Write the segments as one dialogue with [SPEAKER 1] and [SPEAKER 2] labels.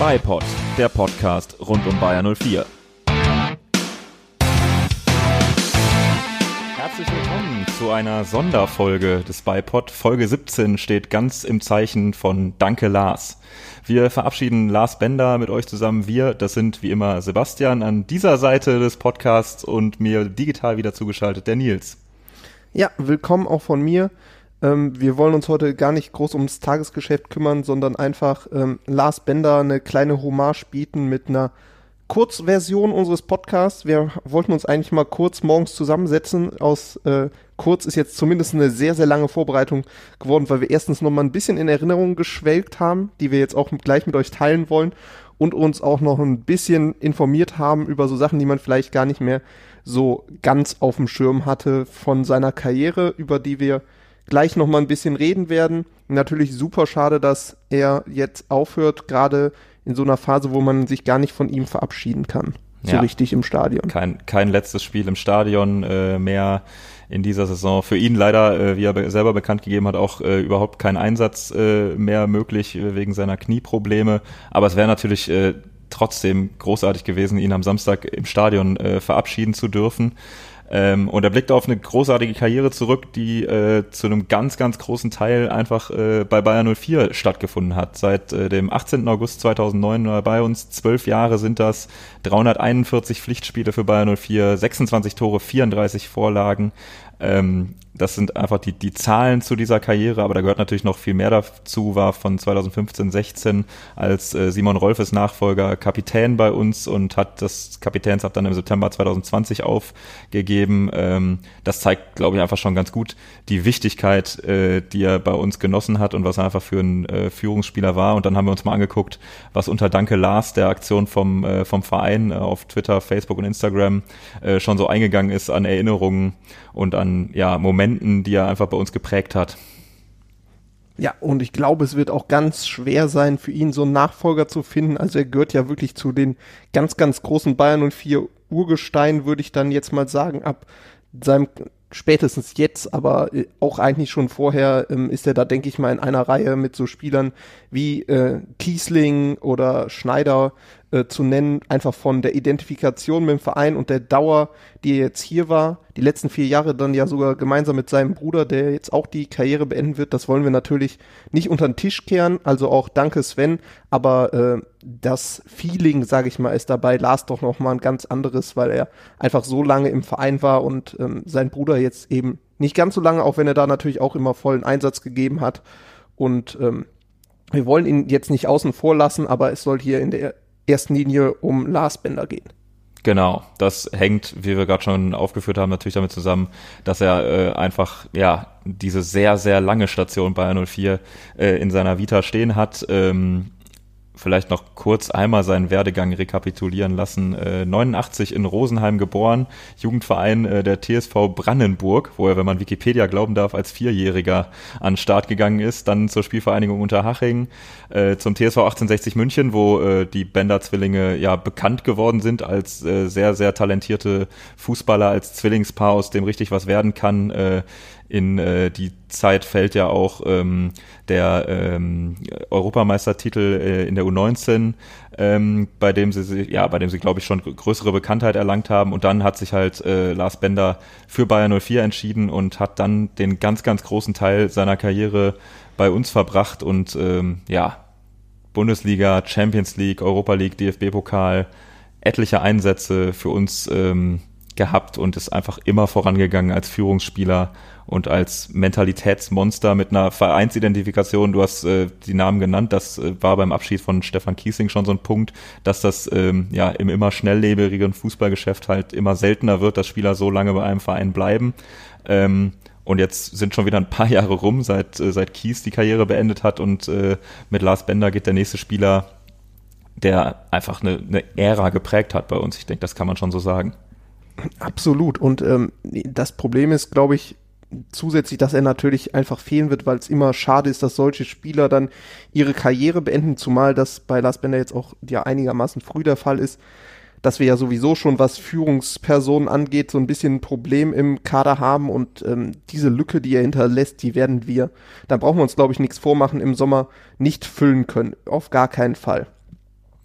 [SPEAKER 1] iPod, der Podcast rund um Bayer 04. Herzlich willkommen zu einer Sonderfolge des BiPod. Folge 17 steht ganz im Zeichen von Danke Lars. Wir verabschieden Lars Bender mit euch zusammen. Wir, das sind wie immer Sebastian an dieser Seite des Podcasts und mir digital wieder zugeschaltet der Nils.
[SPEAKER 2] Ja, willkommen auch von mir. Ähm, wir wollen uns heute gar nicht groß ums Tagesgeschäft kümmern, sondern einfach ähm, Lars Bender eine kleine Hommage bieten mit einer Kurzversion unseres Podcasts. Wir wollten uns eigentlich mal kurz morgens zusammensetzen. Aus äh, kurz ist jetzt zumindest eine sehr, sehr lange Vorbereitung geworden, weil wir erstens noch mal ein bisschen in Erinnerung geschwelgt haben, die wir jetzt auch gleich mit euch teilen wollen und uns auch noch ein bisschen informiert haben über so Sachen, die man vielleicht gar nicht mehr so ganz auf dem Schirm hatte von seiner Karriere, über die wir gleich noch mal ein bisschen reden werden. Natürlich super schade, dass er jetzt aufhört, gerade in so einer Phase, wo man sich gar nicht von ihm verabschieden kann. So ja. richtig im Stadion.
[SPEAKER 1] Kein, kein letztes Spiel im Stadion äh, mehr in dieser Saison. Für ihn leider, äh, wie er selber bekannt gegeben hat, auch äh, überhaupt kein Einsatz äh, mehr möglich äh, wegen seiner Knieprobleme. Aber es wäre natürlich äh, trotzdem großartig gewesen, ihn am Samstag im Stadion äh, verabschieden zu dürfen. Ähm, und er blickt auf eine großartige Karriere zurück, die äh, zu einem ganz, ganz großen Teil einfach äh, bei Bayern 04 stattgefunden hat. Seit äh, dem 18. August 2009 war bei uns. Zwölf Jahre sind das. 341 Pflichtspiele für Bayern 04, 26 Tore, 34 Vorlagen. Ähm, das sind einfach die, die Zahlen zu dieser Karriere, aber da gehört natürlich noch viel mehr dazu, war von 2015, 16 als äh, Simon Rolfes Nachfolger Kapitän bei uns und hat das Kapitänsamt dann im September 2020 aufgegeben. Ähm, das zeigt, glaube ich, einfach schon ganz gut die Wichtigkeit, äh, die er bei uns genossen hat und was er einfach für ein äh, Führungsspieler war. Und dann haben wir uns mal angeguckt, was unter Danke Lars, der Aktion vom, vom Verein auf Twitter, Facebook und Instagram schon so eingegangen ist an Erinnerungen und an ja, Momenten, die er einfach bei uns geprägt hat.
[SPEAKER 2] Ja, und ich glaube, es wird auch ganz schwer sein, für ihn so einen Nachfolger zu finden. Also er gehört ja wirklich zu den ganz, ganz großen Bayern und vier Urgestein, würde ich dann jetzt mal sagen, ab seinem spätestens jetzt, aber äh, auch eigentlich schon vorher ähm, ist er da, denke ich mal, in einer Reihe mit so Spielern wie äh, Kiesling oder Schneider äh, zu nennen, einfach von der Identifikation mit dem Verein und der Dauer, die er jetzt hier war. Die letzten vier Jahre dann ja sogar gemeinsam mit seinem Bruder, der jetzt auch die Karriere beenden wird. Das wollen wir natürlich nicht unter den Tisch kehren. Also auch danke Sven. Aber äh, das Feeling, sage ich mal, ist dabei Lars doch noch mal ein ganz anderes, weil er einfach so lange im Verein war und ähm, sein Bruder jetzt eben nicht ganz so lange, auch wenn er da natürlich auch immer vollen Einsatz gegeben hat. Und ähm, wir wollen ihn jetzt nicht außen vor lassen, aber es soll hier in der ersten Linie um Lars Bender gehen.
[SPEAKER 1] Genau, das hängt, wie wir gerade schon aufgeführt haben, natürlich damit zusammen, dass er äh, einfach ja diese sehr sehr lange Station bei 04 äh, in seiner Vita stehen hat. Ähm, vielleicht noch kurz einmal seinen Werdegang rekapitulieren lassen. Äh, 89 in Rosenheim geboren, Jugendverein äh, der TSV Brandenburg, wo er, wenn man Wikipedia glauben darf, als Vierjähriger an Start gegangen ist, dann zur Spielvereinigung Unterhaching, äh, zum TSV 1860 München, wo äh, die Bender-Zwillinge ja bekannt geworden sind als äh, sehr, sehr talentierte Fußballer, als Zwillingspaar, aus dem richtig was werden kann. Äh, in äh, die Zeit fällt ja auch ähm, der ähm, Europameistertitel äh, in der U19, ähm, bei dem sie ja, bei dem sie glaube ich schon größere Bekanntheit erlangt haben. Und dann hat sich halt äh, Lars Bender für Bayern 04 entschieden und hat dann den ganz ganz großen Teil seiner Karriere bei uns verbracht und ähm, ja Bundesliga, Champions League, Europa League, DFB Pokal, etliche Einsätze für uns ähm, gehabt und ist einfach immer vorangegangen als Führungsspieler und als Mentalitätsmonster mit einer Vereinsidentifikation. Du hast äh, die Namen genannt, das äh, war beim Abschied von Stefan Kiesing schon so ein Punkt, dass das ähm, ja im immer schnelllebigeren Fußballgeschäft halt immer seltener wird, dass Spieler so lange bei einem Verein bleiben. Ähm, und jetzt sind schon wieder ein paar Jahre rum, seit, äh, seit Kies die Karriere beendet hat und äh, mit Lars Bender geht der nächste Spieler, der einfach eine, eine Ära geprägt hat bei uns. Ich denke, das kann man schon so sagen.
[SPEAKER 2] Absolut. Und ähm, das Problem ist, glaube ich, zusätzlich, dass er natürlich einfach fehlen wird, weil es immer schade ist, dass solche Spieler dann ihre Karriere beenden, zumal das bei Lars Bender jetzt auch ja einigermaßen früh der Fall ist, dass wir ja sowieso schon, was Führungspersonen angeht, so ein bisschen ein Problem im Kader haben und ähm, diese Lücke, die er hinterlässt, die werden wir, da brauchen wir uns, glaube ich, nichts vormachen, im Sommer nicht füllen können. Auf gar keinen Fall.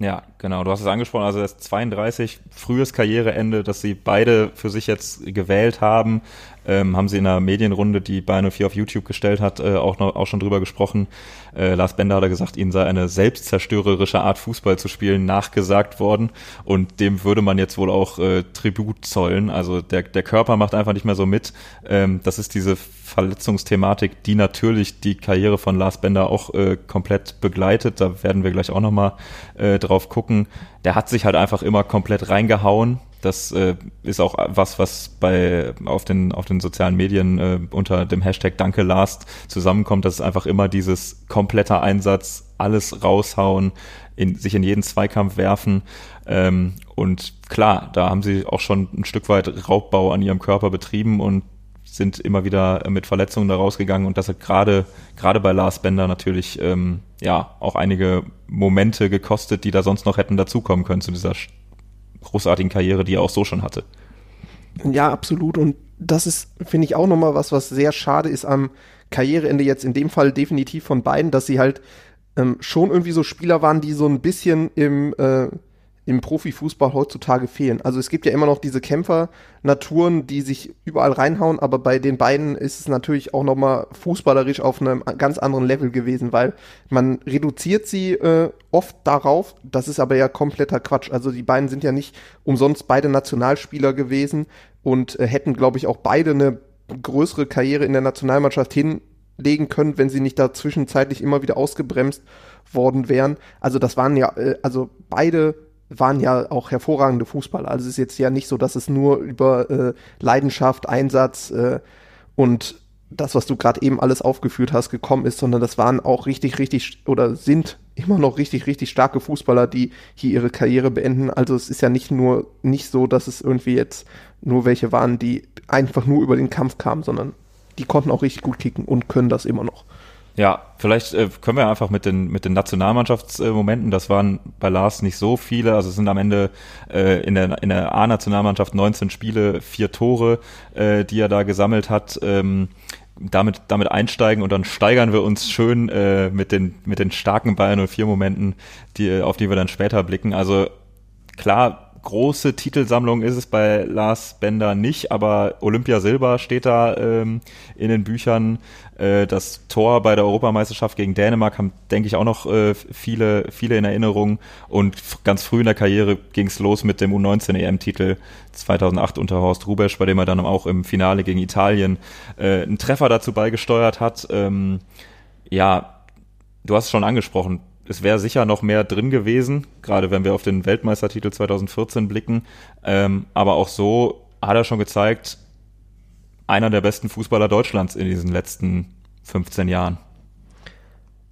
[SPEAKER 1] Ja, genau. Du hast es angesprochen. Also das 32, frühes Karriereende, das sie beide für sich jetzt gewählt haben, ähm, haben sie in einer Medienrunde, die Bayern 04 auf YouTube gestellt hat, äh, auch noch auch schon drüber gesprochen. Äh, Lars Bender hat gesagt, ihnen sei eine selbstzerstörerische Art Fußball zu spielen nachgesagt worden und dem würde man jetzt wohl auch äh, Tribut zollen. Also der der Körper macht einfach nicht mehr so mit. Ähm, das ist diese Verletzungsthematik, die natürlich die Karriere von Lars Bender auch äh, komplett begleitet. Da werden wir gleich auch nochmal äh, drauf gucken. Der hat sich halt einfach immer komplett reingehauen. Das äh, ist auch was, was bei auf den auf den sozialen Medien äh, unter dem Hashtag Danke Lars zusammenkommt. Das ist einfach immer dieses kompletter Einsatz, alles raushauen, in, sich in jeden Zweikampf werfen. Ähm, und klar, da haben sie auch schon ein Stück weit Raubbau an ihrem Körper betrieben und sind immer wieder mit Verletzungen da rausgegangen und das hat gerade gerade bei Lars Bender natürlich ähm, ja auch einige Momente gekostet, die da sonst noch hätten dazukommen können zu dieser großartigen Karriere, die er auch so schon hatte.
[SPEAKER 2] Ja, absolut und das ist finde ich auch nochmal was, was sehr schade ist am Karriereende jetzt in dem Fall definitiv von beiden, dass sie halt ähm, schon irgendwie so Spieler waren, die so ein bisschen im äh, im Profifußball heutzutage fehlen. Also es gibt ja immer noch diese Kämpfer-Naturen, die sich überall reinhauen, aber bei den beiden ist es natürlich auch nochmal fußballerisch auf einem ganz anderen Level gewesen, weil man reduziert sie äh, oft darauf, das ist aber ja kompletter Quatsch. Also die beiden sind ja nicht umsonst beide Nationalspieler gewesen und äh, hätten, glaube ich, auch beide eine größere Karriere in der Nationalmannschaft hinlegen können, wenn sie nicht da zwischenzeitlich immer wieder ausgebremst worden wären. Also das waren ja, äh, also beide waren ja auch hervorragende Fußballer. Also es ist jetzt ja nicht so, dass es nur über äh, Leidenschaft, Einsatz äh, und das, was du gerade eben alles aufgeführt hast, gekommen ist, sondern das waren auch richtig, richtig oder sind immer noch richtig, richtig starke Fußballer, die hier ihre Karriere beenden. Also es ist ja nicht nur nicht so, dass es irgendwie jetzt nur welche waren, die einfach nur über den Kampf kamen, sondern die konnten auch richtig gut kicken und können das immer noch.
[SPEAKER 1] Ja, vielleicht äh, können wir einfach mit den mit den Nationalmannschaftsmomenten, das waren bei Lars nicht so viele, also es sind am Ende äh, in der in der A-Nationalmannschaft 19 Spiele, vier Tore, äh, die er da gesammelt hat. Ähm, damit damit einsteigen und dann steigern wir uns schön äh, mit den mit den starken Bayern 04 Momenten, die auf die wir dann später blicken. Also klar, große Titelsammlung ist es bei Lars Bender nicht, aber Olympia Silber steht da ähm, in den Büchern. Äh, das Tor bei der Europameisterschaft gegen Dänemark haben, denke ich, auch noch äh, viele, viele in Erinnerung. Und ganz früh in der Karriere ging es los mit dem U19 EM-Titel 2008 unter Horst Rubesch, bei dem er dann auch im Finale gegen Italien äh, einen Treffer dazu beigesteuert hat. Ähm, ja, du hast es schon angesprochen es wäre sicher noch mehr drin gewesen, gerade wenn wir auf den Weltmeistertitel 2014 blicken. Ähm, aber auch so hat er schon gezeigt, einer der besten Fußballer Deutschlands in diesen letzten 15 Jahren.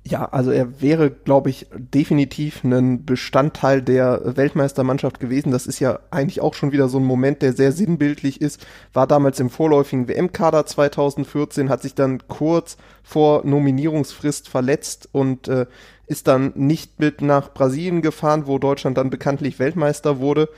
[SPEAKER 2] Ja, also er wäre, glaube ich, definitiv ein Bestandteil der Weltmeistermannschaft gewesen. Das ist ja eigentlich auch schon wieder so ein Moment, der sehr sinnbildlich ist. War damals im vorläufigen WM-Kader 2014, hat sich dann kurz vor Nominierungsfrist verletzt und äh, ist dann nicht mit nach Brasilien gefahren, wo Deutschland dann bekanntlich Weltmeister wurde.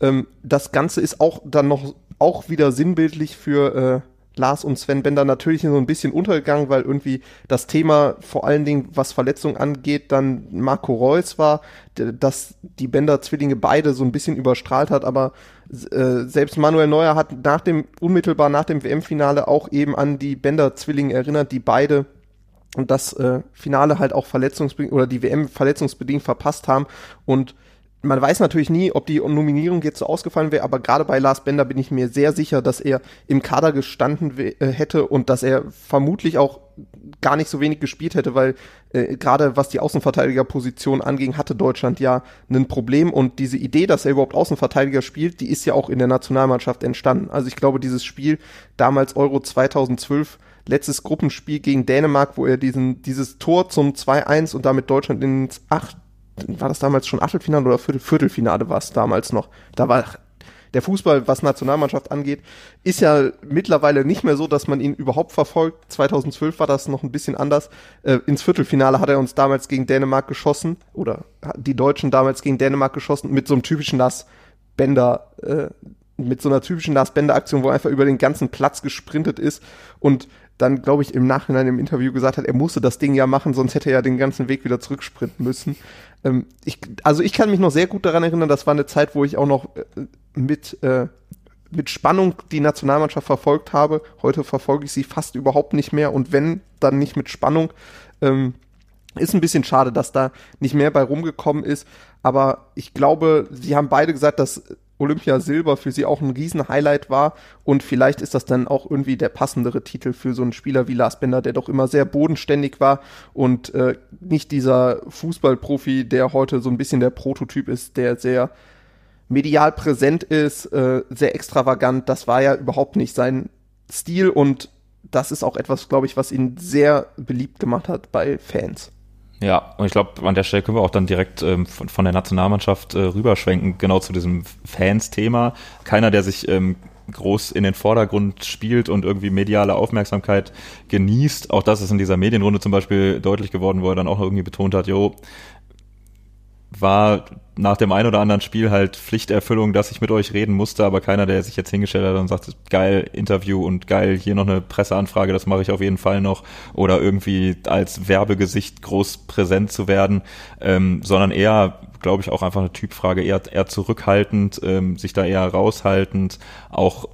[SPEAKER 2] Ähm, das Ganze ist auch dann noch auch wieder sinnbildlich für äh, Lars und Sven Bender natürlich so ein bisschen untergegangen, weil irgendwie das Thema vor allen Dingen, was Verletzungen angeht, dann Marco Reus war, dass die Bender-Zwillinge beide so ein bisschen überstrahlt hat, aber äh, selbst Manuel Neuer hat nach dem, unmittelbar nach dem WM-Finale auch eben an die Bender-Zwillinge erinnert, die beide und das äh, Finale halt auch verletzungsbedingt oder die WM verletzungsbedingt verpasst haben und man weiß natürlich nie, ob die Nominierung jetzt so ausgefallen wäre, aber gerade bei Lars Bender bin ich mir sehr sicher, dass er im Kader gestanden äh, hätte und dass er vermutlich auch gar nicht so wenig gespielt hätte, weil äh, gerade was die Außenverteidigerposition anging, hatte Deutschland ja ein Problem und diese Idee, dass er überhaupt Außenverteidiger spielt, die ist ja auch in der Nationalmannschaft entstanden. Also ich glaube, dieses Spiel damals Euro 2012 letztes Gruppenspiel gegen Dänemark, wo er diesen, dieses Tor zum 2-1 und damit Deutschland ins 8, war das damals schon Achtelfinale oder Viertel, Viertelfinale war es damals noch. Da war der Fußball, was Nationalmannschaft angeht, ist ja mittlerweile nicht mehr so, dass man ihn überhaupt verfolgt. 2012 war das noch ein bisschen anders. Äh, ins Viertelfinale hat er uns damals gegen Dänemark geschossen oder die Deutschen damals gegen Dänemark geschossen mit so einem typischen Nass Bender, äh, mit so einer typischen Lars Bender Aktion, wo er einfach über den ganzen Platz gesprintet ist und dann, glaube ich, im Nachhinein im Interview gesagt hat, er musste das Ding ja machen, sonst hätte er ja den ganzen Weg wieder zurücksprinten müssen. Ähm, ich, also ich kann mich noch sehr gut daran erinnern, das war eine Zeit, wo ich auch noch äh, mit, äh, mit Spannung die Nationalmannschaft verfolgt habe. Heute verfolge ich sie fast überhaupt nicht mehr und wenn, dann nicht mit Spannung. Ähm, ist ein bisschen schade, dass da nicht mehr bei rumgekommen ist. Aber ich glaube, sie haben beide gesagt, dass Olympia Silber für sie auch ein Riesen-Highlight war. Und vielleicht ist das dann auch irgendwie der passendere Titel für so einen Spieler wie Lars Bender, der doch immer sehr bodenständig war und äh, nicht dieser Fußballprofi, der heute so ein bisschen der Prototyp ist, der sehr medial präsent ist, äh, sehr extravagant. Das war ja überhaupt nicht sein Stil und das ist auch etwas, glaube ich, was ihn sehr beliebt gemacht hat bei Fans.
[SPEAKER 1] Ja, und ich glaube, an der Stelle können wir auch dann direkt ähm, von, von, der Nationalmannschaft äh, rüberschwenken, genau zu diesem Fans-Thema. Keiner, der sich ähm, groß in den Vordergrund spielt und irgendwie mediale Aufmerksamkeit genießt. Auch das ist in dieser Medienrunde zum Beispiel deutlich geworden, wo er dann auch irgendwie betont hat, jo, war nach dem ein oder anderen Spiel halt Pflichterfüllung, dass ich mit euch reden musste, aber keiner, der sich jetzt hingestellt hat und sagt, geil, Interview und geil, hier noch eine Presseanfrage, das mache ich auf jeden Fall noch, oder irgendwie als Werbegesicht groß präsent zu werden, ähm, sondern eher, glaube ich, auch einfach eine Typfrage, eher, eher zurückhaltend, ähm, sich da eher raushaltend, auch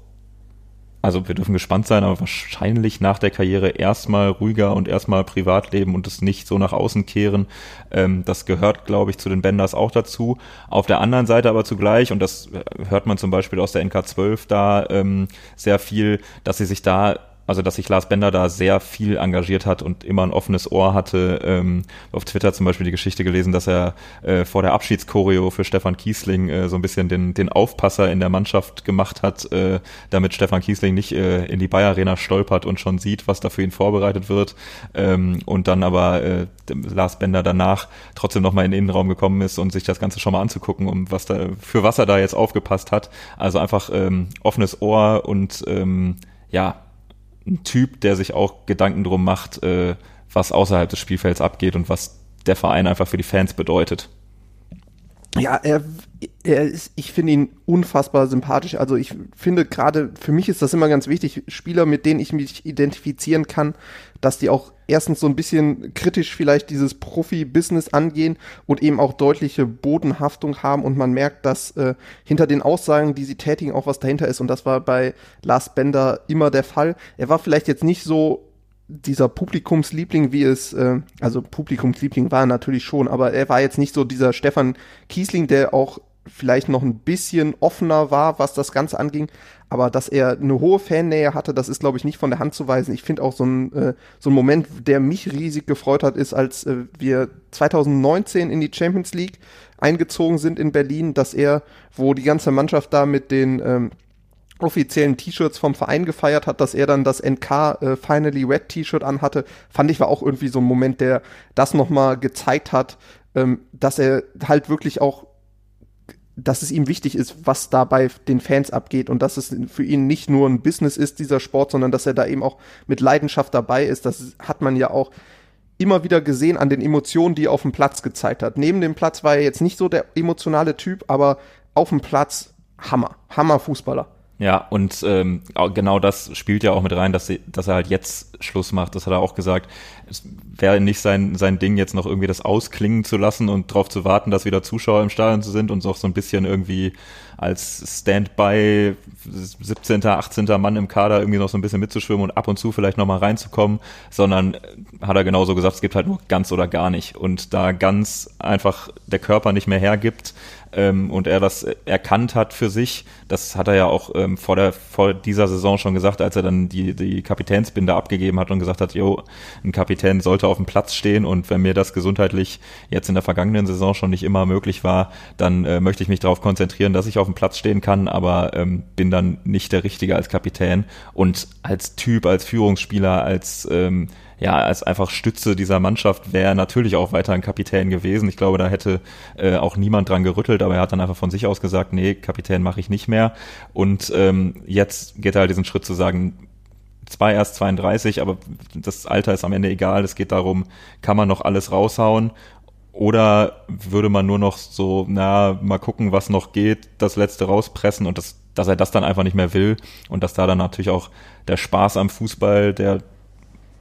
[SPEAKER 1] also wir dürfen gespannt sein, aber wahrscheinlich nach der Karriere erstmal ruhiger und erstmal Privatleben und es nicht so nach außen kehren. Ähm, das gehört, glaube ich, zu den Benders auch dazu. Auf der anderen Seite aber zugleich, und das hört man zum Beispiel aus der NK12 da ähm, sehr viel, dass sie sich da also dass sich Lars Bender da sehr viel engagiert hat und immer ein offenes Ohr hatte. Ähm, auf Twitter zum Beispiel die Geschichte gelesen, dass er äh, vor der Abschiedschoreo für Stefan Kiesling äh, so ein bisschen den, den Aufpasser in der Mannschaft gemacht hat, äh, damit Stefan Kiesling nicht äh, in die Bayer Arena stolpert und schon sieht, was da für ihn vorbereitet wird. Ähm, und dann aber äh, Lars Bender danach trotzdem nochmal in den Innenraum gekommen ist und sich das Ganze schon mal anzugucken, um was da, für was er da jetzt aufgepasst hat. Also einfach ähm, offenes Ohr und ähm, ja, ein Typ, der sich auch Gedanken drum macht, äh, was außerhalb des Spielfelds abgeht und was der Verein einfach für die Fans bedeutet.
[SPEAKER 2] Ja, er, er ist, ich finde ihn unfassbar sympathisch. Also ich finde gerade, für mich ist das immer ganz wichtig, Spieler, mit denen ich mich identifizieren kann, dass die auch erstens so ein bisschen kritisch vielleicht dieses Profi-Business angehen und eben auch deutliche Bodenhaftung haben und man merkt, dass äh, hinter den Aussagen, die sie tätigen, auch was dahinter ist und das war bei Lars Bender immer der Fall. Er war vielleicht jetzt nicht so dieser Publikumsliebling, wie es, äh, also Publikumsliebling war er natürlich schon, aber er war jetzt nicht so dieser Stefan Kiesling, der auch vielleicht noch ein bisschen offener war, was das Ganze anging. Aber dass er eine hohe Fannähe hatte, das ist, glaube ich, nicht von der Hand zu weisen. Ich finde auch so ein, äh, so ein Moment, der mich riesig gefreut hat, ist, als äh, wir 2019 in die Champions League eingezogen sind in Berlin, dass er, wo die ganze Mannschaft da mit den ähm, offiziellen T-Shirts vom Verein gefeiert hat, dass er dann das NK äh, Finally Red T-Shirt anhatte, fand ich war auch irgendwie so ein Moment, der das nochmal gezeigt hat, ähm, dass er halt wirklich auch dass es ihm wichtig ist, was da bei den Fans abgeht und dass es für ihn nicht nur ein Business ist, dieser Sport, sondern dass er da eben auch mit Leidenschaft dabei ist. Das hat man ja auch immer wieder gesehen an den Emotionen, die er auf dem Platz gezeigt hat. Neben dem Platz war er jetzt nicht so der emotionale Typ, aber auf dem Platz Hammer, Hammer Fußballer.
[SPEAKER 1] Ja, und ähm, genau das spielt ja auch mit rein, dass, sie, dass er halt jetzt Schluss macht. Das hat er auch gesagt. Es wäre nicht sein, sein Ding, jetzt noch irgendwie das ausklingen zu lassen und darauf zu warten, dass wieder Zuschauer im Stadion sind und auch so ein bisschen irgendwie als Standby 17., 18. Mann im Kader irgendwie noch so ein bisschen mitzuschwimmen und ab und zu vielleicht nochmal reinzukommen, sondern hat er genauso gesagt, es gibt halt nur ganz oder gar nicht. Und da ganz einfach der Körper nicht mehr hergibt, ähm, und er das erkannt hat für sich. Das hat er ja auch ähm, vor, der, vor dieser Saison schon gesagt, als er dann die, die Kapitänsbinde abgegeben hat und gesagt hat, jo, ein Kapitän sollte auf dem Platz stehen und wenn mir das gesundheitlich jetzt in der vergangenen Saison schon nicht immer möglich war, dann äh, möchte ich mich darauf konzentrieren, dass ich auf dem Platz stehen kann, aber ähm, bin dann nicht der Richtige als Kapitän und als Typ, als Führungsspieler, als ähm, ja, als einfach Stütze dieser Mannschaft wäre natürlich auch weiter ein Kapitän gewesen. Ich glaube, da hätte äh, auch niemand dran gerüttelt, aber er hat dann einfach von sich aus gesagt, nee, Kapitän mache ich nicht mehr. Und ähm, jetzt geht er halt diesen Schritt zu sagen, zwar erst 32, aber das Alter ist am Ende egal. Es geht darum, kann man noch alles raushauen oder würde man nur noch so, na, mal gucken, was noch geht, das letzte rauspressen und das, dass er das dann einfach nicht mehr will und dass da dann natürlich auch der Spaß am Fußball, der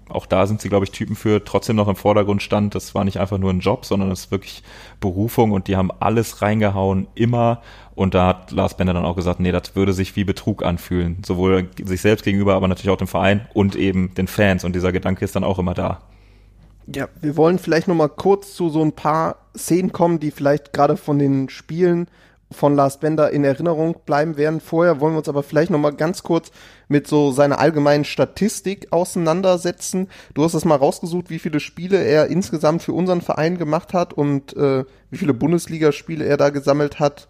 [SPEAKER 1] auch da sind sie, glaube ich, Typen für trotzdem noch im Vordergrund stand. Das war nicht einfach nur ein Job, sondern es ist wirklich Berufung und die haben alles reingehauen, immer. Und da hat Lars Bender dann auch gesagt, nee, das würde sich wie Betrug anfühlen. Sowohl sich selbst gegenüber, aber natürlich auch dem Verein und eben den Fans. Und dieser Gedanke ist dann auch immer da.
[SPEAKER 2] Ja, wir wollen vielleicht noch mal kurz zu so ein paar Szenen kommen, die vielleicht gerade von den Spielen von Lars Bender in Erinnerung bleiben werden. Vorher wollen wir uns aber vielleicht noch mal ganz kurz mit so seiner allgemeinen Statistik auseinandersetzen. Du hast das mal rausgesucht, wie viele Spiele er insgesamt für unseren Verein gemacht hat und äh, wie viele Bundesligaspiele er da gesammelt hat.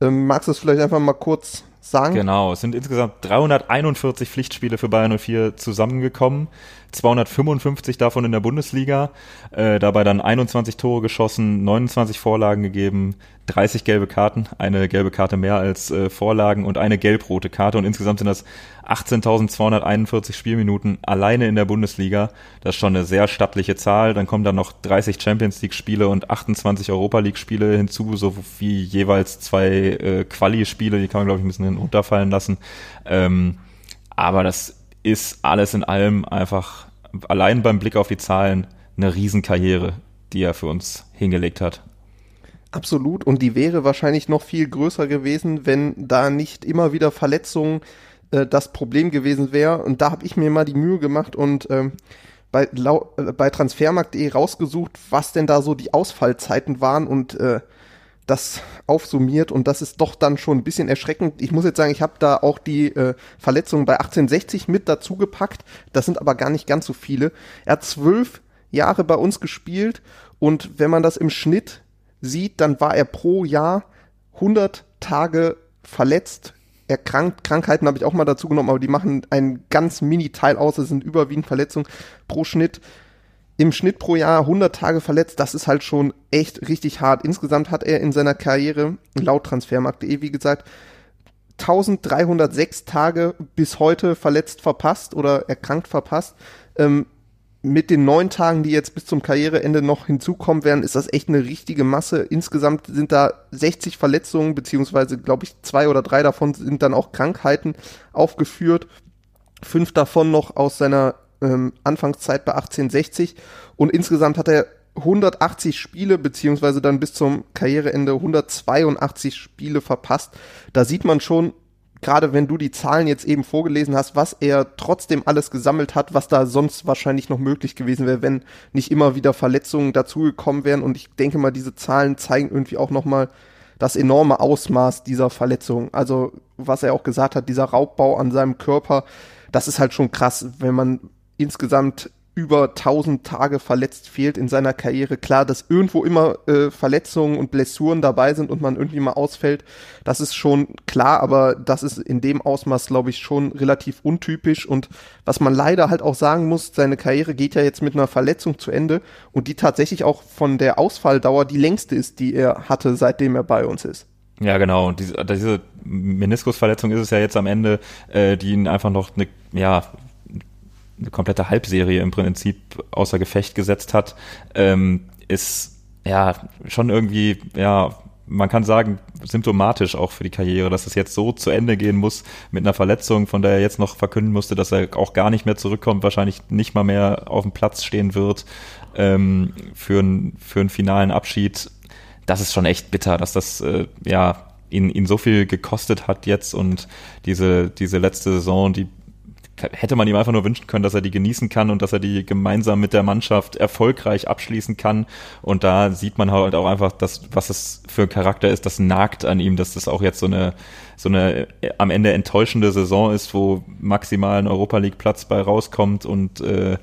[SPEAKER 2] Ähm, magst du es vielleicht einfach mal kurz sagen?
[SPEAKER 1] Genau, es sind insgesamt 341 Pflichtspiele für Bayern 04 zusammengekommen. 255 davon in der Bundesliga, äh, dabei dann 21 Tore geschossen, 29 Vorlagen gegeben, 30 gelbe Karten, eine gelbe Karte mehr als äh, Vorlagen und eine gelb-rote Karte und insgesamt sind das 18.241 Spielminuten alleine in der Bundesliga. Das ist schon eine sehr stattliche Zahl. Dann kommen dann noch 30 Champions League Spiele und 28 Europa League Spiele hinzu, so wie jeweils zwei äh, Quali-Spiele, die kann man glaube ich ein bisschen runterfallen lassen. Ähm, aber das ist alles in allem einfach allein beim Blick auf die Zahlen eine Riesenkarriere, die er für uns hingelegt hat.
[SPEAKER 2] Absolut. Und die wäre wahrscheinlich noch viel größer gewesen, wenn da nicht immer wieder Verletzungen äh, das Problem gewesen wäre. Und da habe ich mir mal die Mühe gemacht und ähm, bei, äh, bei transfermarkt.de rausgesucht, was denn da so die Ausfallzeiten waren. Und äh, das aufsummiert und das ist doch dann schon ein bisschen erschreckend. Ich muss jetzt sagen, ich habe da auch die äh, Verletzungen bei 1860 mit dazu gepackt. Das sind aber gar nicht ganz so viele. Er hat zwölf Jahre bei uns gespielt und wenn man das im Schnitt sieht, dann war er pro Jahr 100 Tage verletzt. Erkrankt, Krankheiten habe ich auch mal dazu genommen, aber die machen einen ganz Mini-Teil aus. Es sind überwiegend Verletzungen pro Schnitt im Schnitt pro Jahr 100 Tage verletzt, das ist halt schon echt richtig hart. Insgesamt hat er in seiner Karriere, laut Transfermarkt.de, wie gesagt, 1306 Tage bis heute verletzt verpasst oder erkrankt verpasst. Ähm, mit den neun Tagen, die jetzt bis zum Karriereende noch hinzukommen werden, ist das echt eine richtige Masse. Insgesamt sind da 60 Verletzungen, beziehungsweise glaube ich zwei oder drei davon sind dann auch Krankheiten aufgeführt. Fünf davon noch aus seiner ähm, Anfangszeit bei 1860 und insgesamt hat er 180 Spiele beziehungsweise dann bis zum Karriereende 182 Spiele verpasst. Da sieht man schon, gerade wenn du die Zahlen jetzt eben vorgelesen hast, was er trotzdem alles gesammelt hat, was da sonst wahrscheinlich noch möglich gewesen wäre, wenn nicht immer wieder Verletzungen dazugekommen wären. Und ich denke mal, diese Zahlen zeigen irgendwie auch nochmal das enorme Ausmaß dieser Verletzung. Also, was er auch gesagt hat, dieser Raubbau an seinem Körper, das ist halt schon krass, wenn man insgesamt über 1000 Tage verletzt fehlt in seiner Karriere. Klar, dass irgendwo immer äh, Verletzungen und Blessuren dabei sind und man irgendwie mal ausfällt, das ist schon klar, aber das ist in dem Ausmaß, glaube ich, schon relativ untypisch. Und was man leider halt auch sagen muss, seine Karriere geht ja jetzt mit einer Verletzung zu Ende und die tatsächlich auch von der Ausfalldauer die längste ist, die er hatte, seitdem er bei uns ist.
[SPEAKER 1] Ja, genau. Und diese, diese Meniskusverletzung ist es ja jetzt am Ende, äh, die ihn einfach noch eine, ja, eine komplette Halbserie im Prinzip außer Gefecht gesetzt hat, ähm, ist ja schon irgendwie, ja, man kann sagen, symptomatisch auch für die Karriere, dass es jetzt so zu Ende gehen muss mit einer Verletzung, von der er jetzt noch verkünden musste, dass er auch gar nicht mehr zurückkommt, wahrscheinlich nicht mal mehr auf dem Platz stehen wird ähm, für, ein, für einen finalen Abschied. Das ist schon echt bitter, dass das äh, ja ihn, ihn so viel gekostet hat jetzt und diese, diese letzte Saison, die hätte man ihm einfach nur wünschen können, dass er die genießen kann und dass er die gemeinsam mit der Mannschaft erfolgreich abschließen kann. Und da sieht man halt auch einfach, dass, was es für ein Charakter ist, das nagt an ihm, dass das auch jetzt so eine, so eine äh, am Ende enttäuschende Saison ist, wo maximal ein Europa League Platz bei rauskommt und äh,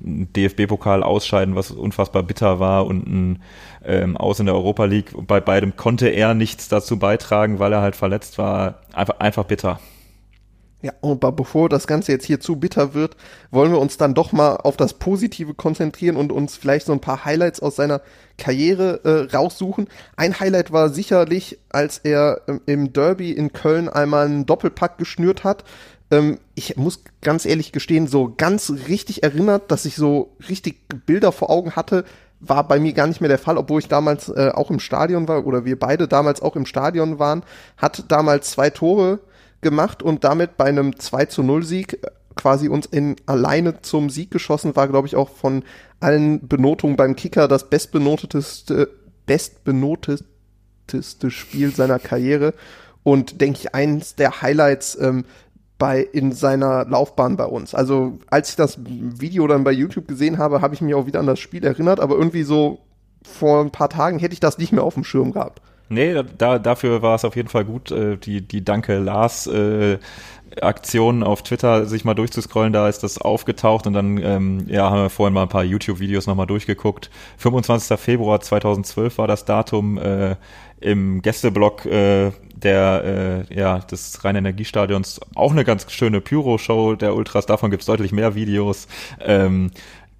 [SPEAKER 1] DFB-Pokal ausscheiden, was unfassbar bitter war und ein ähm, Aus in der Europa League. Bei beidem konnte er nichts dazu beitragen, weil er halt verletzt war. Einfach, einfach bitter.
[SPEAKER 2] Ja, und bevor das Ganze jetzt hier zu bitter wird, wollen wir uns dann doch mal auf das Positive konzentrieren und uns vielleicht so ein paar Highlights aus seiner Karriere äh, raussuchen. Ein Highlight war sicherlich, als er ähm, im Derby in Köln einmal einen Doppelpack geschnürt hat. Ähm, ich muss ganz ehrlich gestehen, so ganz richtig erinnert, dass ich so richtig Bilder vor Augen hatte, war bei mir gar nicht mehr der Fall, obwohl ich damals äh, auch im Stadion war oder wir beide damals auch im Stadion waren, hat damals zwei Tore gemacht und damit bei einem 2 zu 0 Sieg quasi uns in alleine zum Sieg geschossen, war, glaube ich, auch von allen Benotungen beim Kicker das bestbenoteteste, bestbenoteteste Spiel seiner Karriere und denke ich eins der Highlights ähm, bei in seiner Laufbahn bei uns. Also als ich das Video dann bei YouTube gesehen habe, habe ich mich auch wieder an das Spiel erinnert, aber irgendwie so vor ein paar Tagen hätte ich das nicht mehr auf dem Schirm gehabt.
[SPEAKER 1] Nee, da, dafür war es auf jeden Fall gut, äh, die, die Danke Lars äh, Aktion auf Twitter sich mal durchzuscrollen, da ist das aufgetaucht und dann ähm, ja, haben wir vorhin mal ein paar YouTube-Videos nochmal durchgeguckt. 25. Februar 2012 war das Datum äh, im Gästeblock äh, der äh, ja des Rhein-Energiestadions auch eine ganz schöne Pyro-Show der Ultras. Davon gibt's deutlich mehr Videos. Ähm,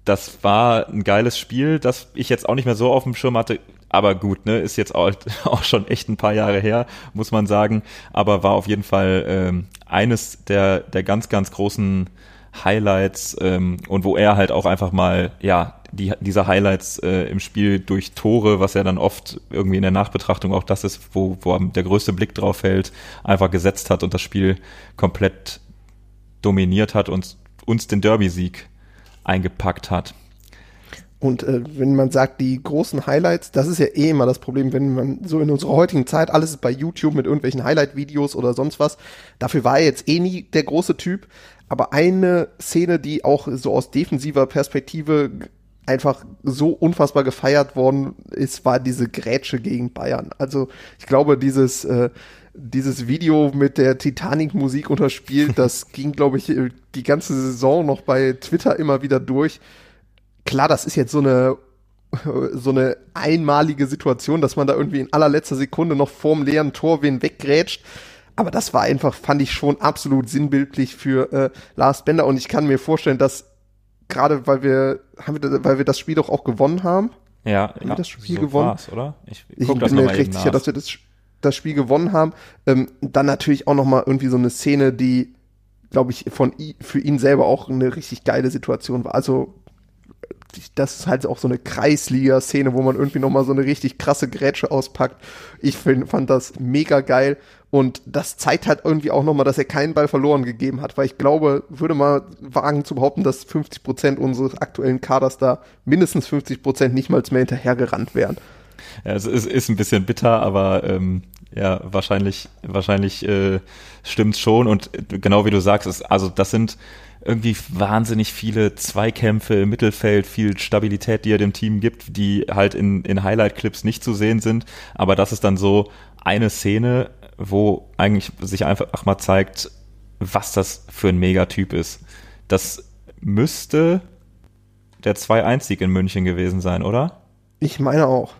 [SPEAKER 1] das war ein geiles Spiel, das ich jetzt auch nicht mehr so auf dem Schirm hatte. Aber gut, ne, ist jetzt auch, auch schon echt ein paar Jahre her, muss man sagen. Aber war auf jeden Fall ähm, eines der, der ganz, ganz großen Highlights ähm, und wo er halt auch einfach mal, ja, die, diese Highlights äh, im Spiel durch Tore, was ja dann oft irgendwie in der Nachbetrachtung auch das ist, wo, wo der größte Blick drauf fällt, einfach gesetzt hat und das Spiel komplett dominiert hat und uns den Derby-Sieg eingepackt hat.
[SPEAKER 2] Und äh, wenn man sagt, die großen Highlights, das ist ja eh immer das Problem, wenn man so in unserer heutigen Zeit, alles ist bei YouTube mit irgendwelchen Highlight-Videos oder sonst was. Dafür war er jetzt eh nie der große Typ. Aber eine Szene, die auch so aus defensiver Perspektive einfach so unfassbar gefeiert worden ist, war diese Grätsche gegen Bayern. Also ich glaube, dieses, äh, dieses Video mit der Titanic-Musik unterspielt, das ging, glaube ich, die ganze Saison noch bei Twitter immer wieder durch klar, das ist jetzt so eine so eine einmalige Situation, dass man da irgendwie in allerletzter Sekunde noch vorm leeren Tor wen weggrätscht. Aber das war einfach, fand ich schon absolut sinnbildlich für äh, Lars Bender. Und ich kann mir vorstellen, dass gerade weil wir, haben wir, weil wir das Spiel doch auch gewonnen haben.
[SPEAKER 1] Ja,
[SPEAKER 2] haben ja, wir das Spiel so gewonnen?
[SPEAKER 1] oder?
[SPEAKER 2] Ich, ich bin mir recht sicher, dass wir das, das Spiel gewonnen haben. Ähm, dann natürlich auch noch mal irgendwie so eine Szene, die, glaube ich, von für ihn selber auch eine richtig geile Situation war. Also das ist halt auch so eine Kreisliga-Szene, wo man irgendwie nochmal so eine richtig krasse Grätsche auspackt. Ich find, fand das mega geil. Und das zeigt halt irgendwie auch nochmal, dass er keinen Ball verloren gegeben hat, weil ich glaube, würde mal wagen zu behaupten, dass 50 Prozent unseres aktuellen Kaders da mindestens 50 Prozent nicht mal mehr hinterhergerannt wären.
[SPEAKER 1] Ja, es ist, ist ein bisschen bitter, aber ähm, ja, wahrscheinlich, wahrscheinlich äh, stimmt's schon. Und genau wie du sagst, ist, also das sind irgendwie wahnsinnig viele Zweikämpfe im Mittelfeld, viel Stabilität, die er dem Team gibt, die halt in, in Highlight-Clips nicht zu sehen sind. Aber das ist dann so eine Szene, wo eigentlich sich einfach mal zeigt, was das für ein Megatyp ist. Das müsste der 2-1-Sieg in München gewesen sein, oder?
[SPEAKER 2] Ich meine auch.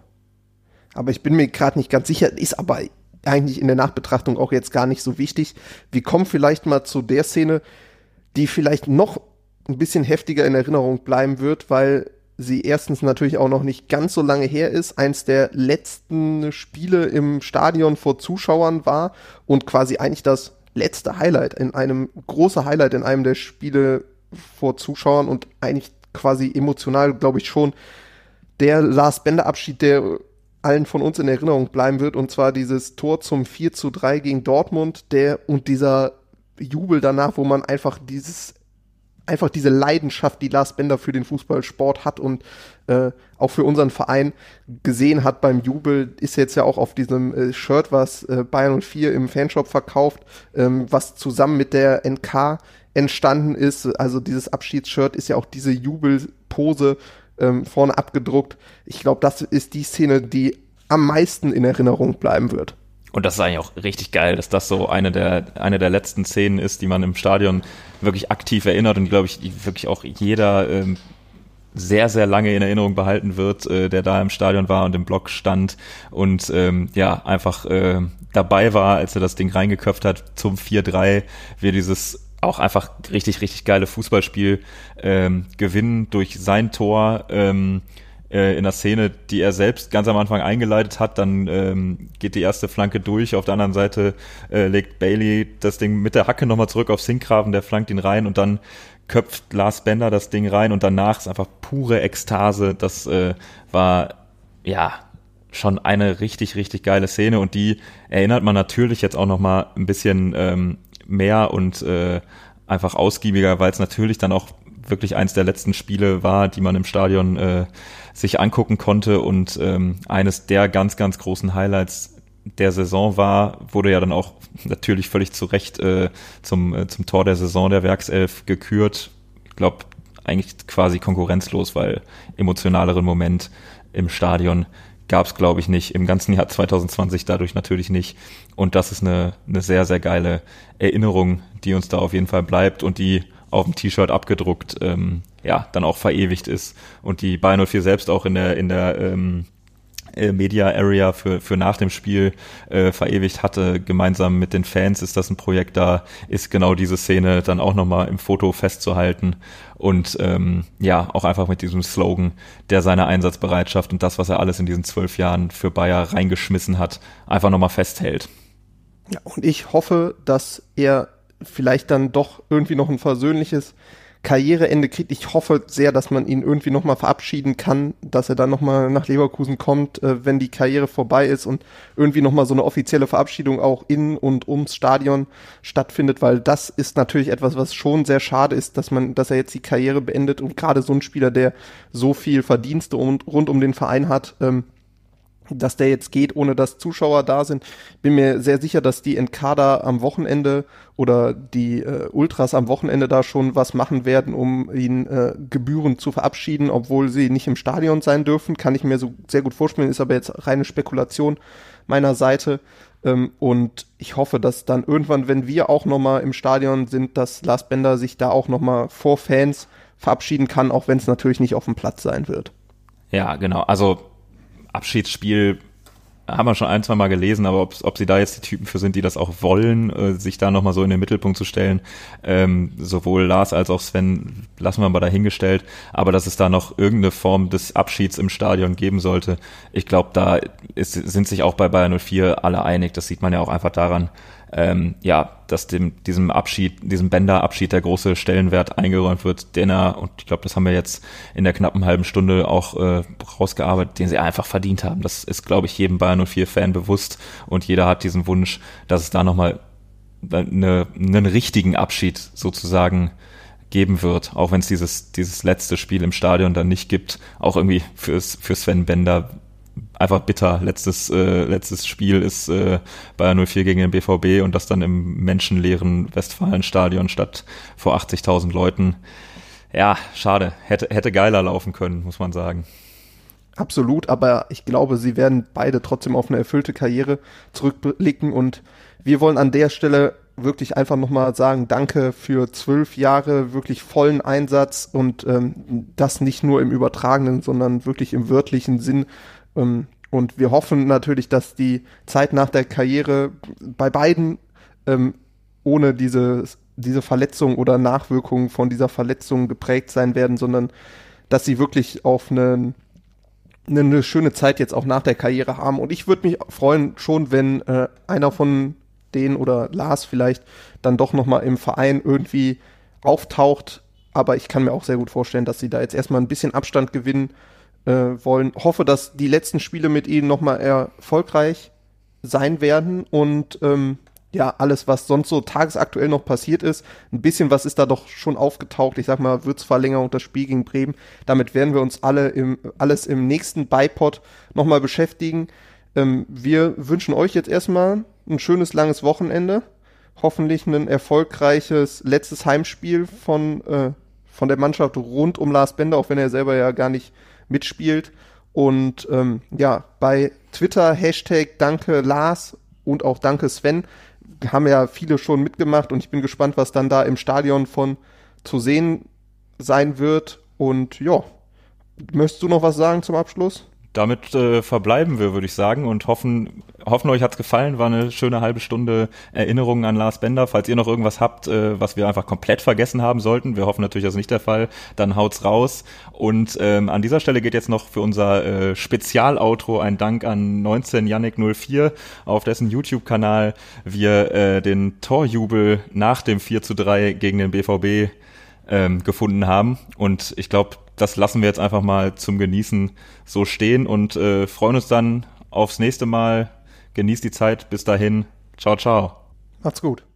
[SPEAKER 2] Aber ich bin mir gerade nicht ganz sicher, ist aber eigentlich in der Nachbetrachtung auch jetzt gar nicht so wichtig. Wir kommen vielleicht mal zu der Szene, die vielleicht noch ein bisschen heftiger in Erinnerung bleiben wird, weil sie erstens natürlich auch noch nicht ganz so lange her ist, eins der letzten Spiele im Stadion vor Zuschauern war und quasi eigentlich das letzte Highlight in einem große Highlight in einem der Spiele vor Zuschauern und eigentlich quasi emotional, glaube ich schon der Lars Bender Abschied, der allen von uns in Erinnerung bleiben wird und zwar dieses Tor zum 4 zu 3 gegen Dortmund, der und dieser Jubel danach, wo man einfach dieses einfach diese Leidenschaft, die Lars Bender für den Fußballsport hat und äh, auch für unseren Verein gesehen hat beim Jubel, ist jetzt ja auch auf diesem äh, Shirt, was äh, Bayern 04 im Fanshop verkauft, ähm, was zusammen mit der NK entstanden ist. Also dieses Abschiedsshirt ist ja auch diese Jubelpose ähm, vorne abgedruckt. Ich glaube, das ist die Szene, die am meisten in Erinnerung bleiben wird.
[SPEAKER 1] Und das ist eigentlich auch richtig geil, dass das so eine der, eine der letzten Szenen ist, die man im Stadion wirklich aktiv erinnert und glaube ich, wirklich auch jeder ähm, sehr, sehr lange in Erinnerung behalten wird, äh, der da im Stadion war und im Block stand und ähm, ja, einfach äh, dabei war, als er das Ding reingeköpft hat zum 4-3, wir dieses auch einfach richtig, richtig geile Fußballspiel ähm, gewinnen durch sein Tor. Ähm, äh, in der Szene, die er selbst ganz am Anfang eingeleitet hat. Dann ähm, geht die erste Flanke durch. Auf der anderen Seite äh, legt Bailey das Ding mit der Hacke nochmal zurück auf Sinkgraven, der flankt ihn rein und dann köpft Lars Bender das Ding rein und danach ist einfach pure Ekstase. Das äh, war ja schon eine richtig, richtig geile Szene und die erinnert man natürlich jetzt auch nochmal ein bisschen ähm, mehr und äh, einfach ausgiebiger, weil es natürlich dann auch wirklich eins der letzten Spiele war, die man im Stadion äh, sich angucken konnte und ähm, eines der ganz, ganz großen Highlights der Saison war, wurde ja dann auch natürlich völlig zu Recht äh, zum, äh, zum Tor der Saison der Werkself gekürt. Ich glaube, eigentlich quasi konkurrenzlos, weil emotionaleren Moment im Stadion gab es, glaube ich, nicht. Im ganzen Jahr 2020 dadurch natürlich nicht. Und das ist eine, eine sehr, sehr geile Erinnerung, die uns da auf jeden Fall bleibt und die auf dem T-Shirt abgedruckt, ähm, ja, dann auch verewigt ist und die Bayern 04 selbst auch in der, in der ähm, äh, Media Area für, für nach dem Spiel äh, verewigt hatte. Gemeinsam mit den Fans ist das ein Projekt, da ist genau diese Szene dann auch nochmal im Foto festzuhalten und ähm, ja, auch einfach mit diesem Slogan, der seine Einsatzbereitschaft und das, was er alles in diesen zwölf Jahren für Bayer reingeschmissen hat, einfach nochmal festhält.
[SPEAKER 2] Ja, und ich hoffe, dass er vielleicht dann doch irgendwie noch ein versöhnliches Karriereende kriegt. Ich hoffe sehr, dass man ihn irgendwie nochmal verabschieden kann, dass er dann nochmal nach Leverkusen kommt, äh, wenn die Karriere vorbei ist und irgendwie nochmal so eine offizielle Verabschiedung auch in und ums Stadion stattfindet, weil das ist natürlich etwas, was schon sehr schade ist, dass man, dass er jetzt die Karriere beendet und gerade so ein Spieler, der so viel Verdienste und, rund um den Verein hat, ähm, dass der jetzt geht, ohne dass Zuschauer da sind. Bin mir sehr sicher, dass die Enkader am Wochenende oder die äh, Ultras am Wochenende da schon was machen werden, um ihn äh, gebührend zu verabschieden, obwohl sie nicht im Stadion sein dürfen. Kann ich mir so sehr gut vorstellen, ist aber jetzt reine Spekulation meiner Seite. Ähm, und ich hoffe, dass dann irgendwann, wenn wir auch nochmal im Stadion sind, dass Lars Bender sich da auch nochmal vor Fans verabschieden kann, auch wenn es natürlich nicht auf dem Platz sein wird.
[SPEAKER 1] Ja, genau. Also Abschiedsspiel haben wir schon ein, zwei Mal gelesen, aber ob, ob sie da jetzt die Typen für sind, die das auch wollen, äh, sich da nochmal so in den Mittelpunkt zu stellen, ähm, sowohl Lars als auch Sven, lassen wir mal dahingestellt, aber dass es da noch irgendeine Form des Abschieds im Stadion geben sollte, ich glaube, da ist, sind sich auch bei Bayern 04 alle einig, das sieht man ja auch einfach daran, ähm, ja, dass dem, diesem Abschied, diesem Bänder-Abschied der große Stellenwert eingeräumt wird, den er, und ich glaube, das haben wir jetzt in der knappen halben Stunde auch äh, rausgearbeitet, den sie einfach verdient haben. Das ist, glaube ich, jedem Bayern 04-Fan bewusst. Und jeder hat diesen Wunsch, dass es da nochmal eine, einen richtigen Abschied sozusagen geben wird, auch wenn es dieses, dieses letzte Spiel im Stadion dann nicht gibt, auch irgendwie fürs, für Sven Bender einfach bitter. Letztes, äh, letztes Spiel ist äh, Bayern 04 gegen den BVB und das dann im menschenleeren Westfalenstadion statt vor 80.000 Leuten. Ja, schade. Hätte, hätte geiler laufen können, muss man sagen.
[SPEAKER 2] Absolut, aber ich glaube, sie werden beide trotzdem auf eine erfüllte Karriere zurückblicken und wir wollen an der Stelle wirklich einfach nochmal sagen, danke für zwölf Jahre wirklich vollen Einsatz und ähm, das nicht nur im übertragenen, sondern wirklich im wörtlichen Sinn ähm, und wir hoffen natürlich, dass die Zeit nach der Karriere bei beiden ähm, ohne diese, diese Verletzung oder Nachwirkungen von dieser Verletzung geprägt sein werden, sondern dass sie wirklich auf eine, eine schöne Zeit jetzt auch nach der Karriere haben. Und ich würde mich freuen, schon wenn äh, einer von denen oder Lars vielleicht dann doch nochmal im Verein irgendwie auftaucht. Aber ich kann mir auch sehr gut vorstellen, dass sie da jetzt erstmal ein bisschen Abstand gewinnen äh, wollen. Hoffe, dass die letzten Spiele mit ihnen nochmal erfolgreich sein werden und ähm, ja, alles, was sonst so tagesaktuell noch passiert ist, ein bisschen was ist da doch schon aufgetaucht. Ich sag mal, Würzverlängerung, das Spiel gegen Bremen. Damit werden wir uns alle im, alles im nächsten Beipod nochmal beschäftigen. Ähm, wir wünschen euch jetzt erstmal ein schönes, langes Wochenende. Hoffentlich ein erfolgreiches letztes Heimspiel von, äh, von der Mannschaft rund um Lars Bender, auch wenn er selber ja gar nicht mitspielt. Und ähm, ja, bei Twitter Hashtag Danke Lars und auch Danke Sven haben ja viele schon mitgemacht und ich bin gespannt, was dann da im Stadion von zu sehen sein wird. Und ja, möchtest du noch was sagen zum Abschluss?
[SPEAKER 1] Damit äh, verbleiben wir, würde ich sagen, und hoffen, hoffen euch hat's gefallen. War eine schöne halbe Stunde Erinnerungen an Lars Bender. Falls ihr noch irgendwas habt, äh, was wir einfach komplett vergessen haben sollten, wir hoffen natürlich, das ist nicht der Fall, dann haut's raus. Und ähm, an dieser Stelle geht jetzt noch für unser äh, Spezialoutro ein Dank an 19 Yannick 04, auf dessen YouTube-Kanal wir äh, den Torjubel nach dem 4 zu 3 gegen den BVB ähm, gefunden haben. Und ich glaube, das lassen wir jetzt einfach mal zum Genießen so stehen und äh, freuen uns dann aufs nächste Mal. Genießt die Zeit. Bis dahin. Ciao, ciao.
[SPEAKER 2] Macht's gut.